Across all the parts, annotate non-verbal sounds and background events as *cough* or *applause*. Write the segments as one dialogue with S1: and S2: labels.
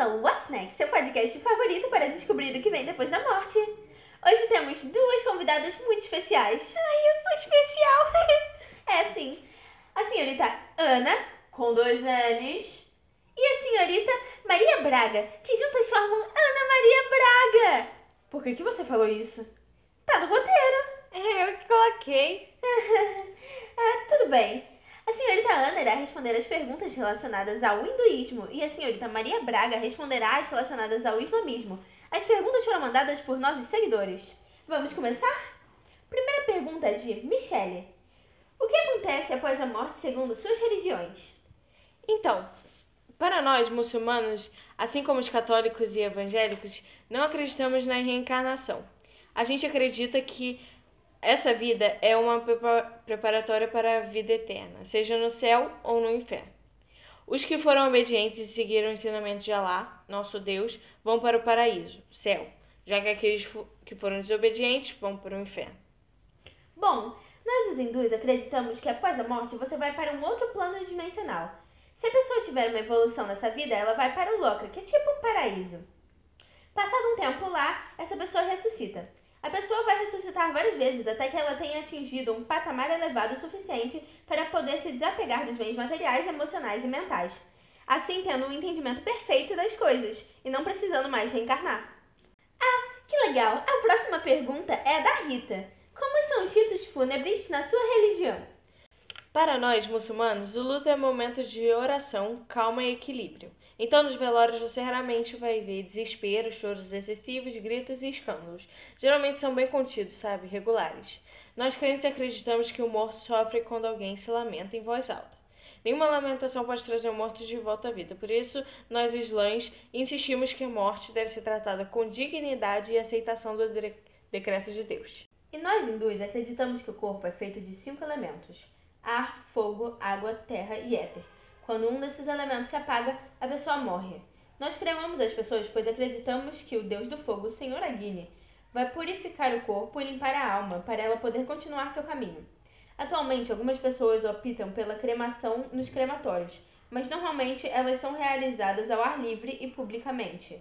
S1: bem-vindo ao What's Next, seu podcast favorito para descobrir o que vem depois da morte. Hoje temos duas convidadas muito especiais.
S2: Ai, eu sou especial! *laughs*
S1: é, sim. A senhorita Ana, com dois N's, e a senhorita Maria Braga, que juntas formam Ana Maria Braga. Por que, que você falou isso? Tá no roteiro.
S2: É, eu que coloquei. *laughs*
S1: ah, tudo bem. A senhorita Ana irá responder as perguntas relacionadas ao hinduísmo e a senhorita Maria Braga responderá as relacionadas ao islamismo. As perguntas foram mandadas por nossos seguidores. Vamos começar? Primeira pergunta é de Michele. O que acontece após a morte segundo suas religiões?
S2: Então, para nós muçulmanos, assim como os católicos e evangélicos, não acreditamos na reencarnação. A gente acredita que essa vida é uma preparatória para a vida eterna, seja no céu ou no inferno. Os que foram obedientes e seguiram o ensinamento de Alá, nosso Deus, vão para o paraíso, céu, já que aqueles que foram desobedientes vão para o inferno.
S1: Bom, nós os hindus acreditamos que após a morte você vai para um outro plano dimensional. Se a pessoa tiver uma evolução nessa vida, ela vai para o Loka, que é tipo um paraíso. Passado um tempo lá, essa pessoa ressuscita. A pessoa vai ressuscitar várias vezes até que ela tenha atingido um patamar elevado o suficiente para poder se desapegar dos bens materiais, emocionais e mentais, assim tendo um entendimento perfeito das coisas e não precisando mais reencarnar. Ah, que legal! A próxima pergunta é da Rita. Como são os ritos fúnebres na sua religião?
S2: Para nós, muçulmanos, o luto é momento de oração, calma e equilíbrio. Então, nos velórios você raramente vai ver desespero, choros excessivos, gritos e escândalos. Geralmente são bem contidos, sabe? Regulares. Nós crentes acreditamos que o morto sofre quando alguém se lamenta em voz alta. Nenhuma lamentação pode trazer o morto de volta à vida. Por isso, nós islãs insistimos que a morte deve ser tratada com dignidade e aceitação do decreto de Deus.
S1: E nós hindus acreditamos que o corpo é feito de cinco elementos: ar, fogo, água, terra e éter. Quando um desses elementos se apaga, a pessoa morre. Nós cremamos as pessoas, pois acreditamos que o Deus do Fogo, o Senhor Agni, vai purificar o corpo e limpar a alma para ela poder continuar seu caminho. Atualmente, algumas pessoas optam pela cremação nos crematórios, mas normalmente elas são realizadas ao ar livre e publicamente.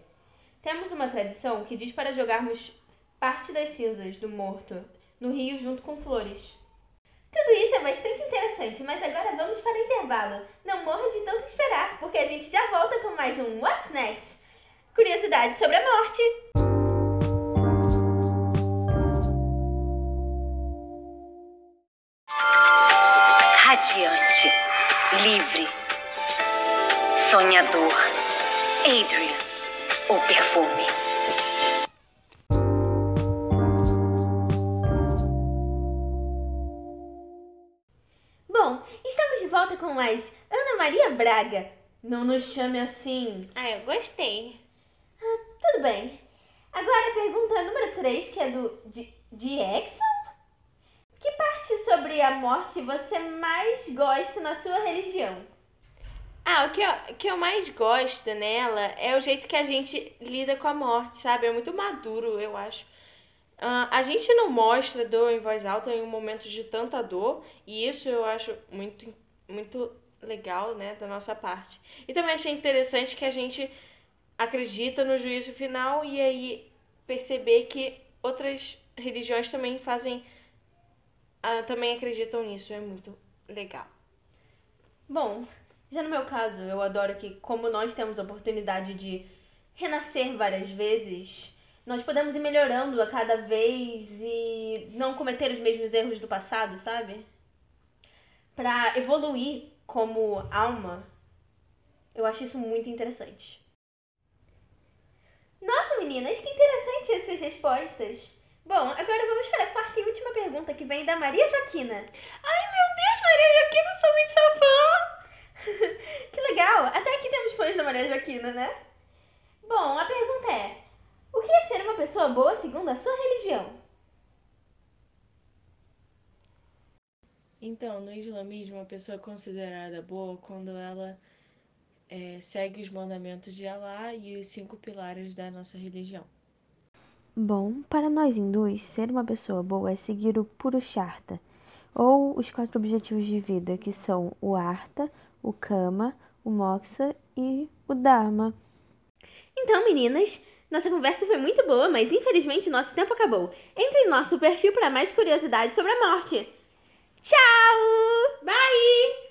S1: Temos uma tradição que diz para jogarmos parte das cinzas do morto no rio junto com flores. Tudo isso é bastante interessante, mas agora vamos para o intervalo. Não morra de tanto esperar, porque a gente já volta com mais um What's Next? Curiosidade sobre a morte.
S3: Radiante, livre, sonhador, Adrian, o perfume.
S1: Com mais Ana Maria Braga. Não nos chame assim.
S2: Ah, eu gostei.
S1: Ah, tudo bem. Agora a pergunta número 3, que é do de, Exxon. Que parte sobre a morte você mais gosta na sua religião?
S2: Ah, o que eu, que eu mais gosto nela é o jeito que a gente lida com a morte, sabe? É muito maduro, eu acho. Uh, a gente não mostra dor em voz alta em um momento de tanta dor, e isso eu acho muito muito legal, né, da nossa parte. E também achei interessante que a gente acredita no juízo final e aí perceber que outras religiões também fazem, uh, também acreditam nisso. É muito legal.
S1: Bom, já no meu caso, eu adoro que, como nós temos a oportunidade de renascer várias vezes, nós podemos ir melhorando a cada vez e não cometer os mesmos erros do passado, sabe? Para evoluir como alma, eu acho isso muito interessante. Nossa, meninas, que interessante essas respostas. Bom, agora vamos para a quarta e última pergunta que vem da Maria Joaquina.
S2: Ai, meu Deus, Maria Joaquina, sou muito sua fã! *laughs*
S1: que legal! Até aqui temos fãs da Maria Joaquina, né? Bom, a pergunta é: o que é ser uma pessoa boa segundo a sua religião?
S4: Então, no islamismo, a pessoa é considerada boa quando ela é, segue os mandamentos de Alá e os cinco pilares da nossa religião.
S5: Bom, para nós hindus, ser uma pessoa boa é seguir o Purushartha, ou os quatro objetivos de vida, que são o Artha, o Kama, o Moksha e o Dharma.
S1: Então, meninas, nossa conversa foi muito boa, mas infelizmente nosso tempo acabou. Entre em nosso perfil para mais curiosidades sobre a morte. Ciao! Bye!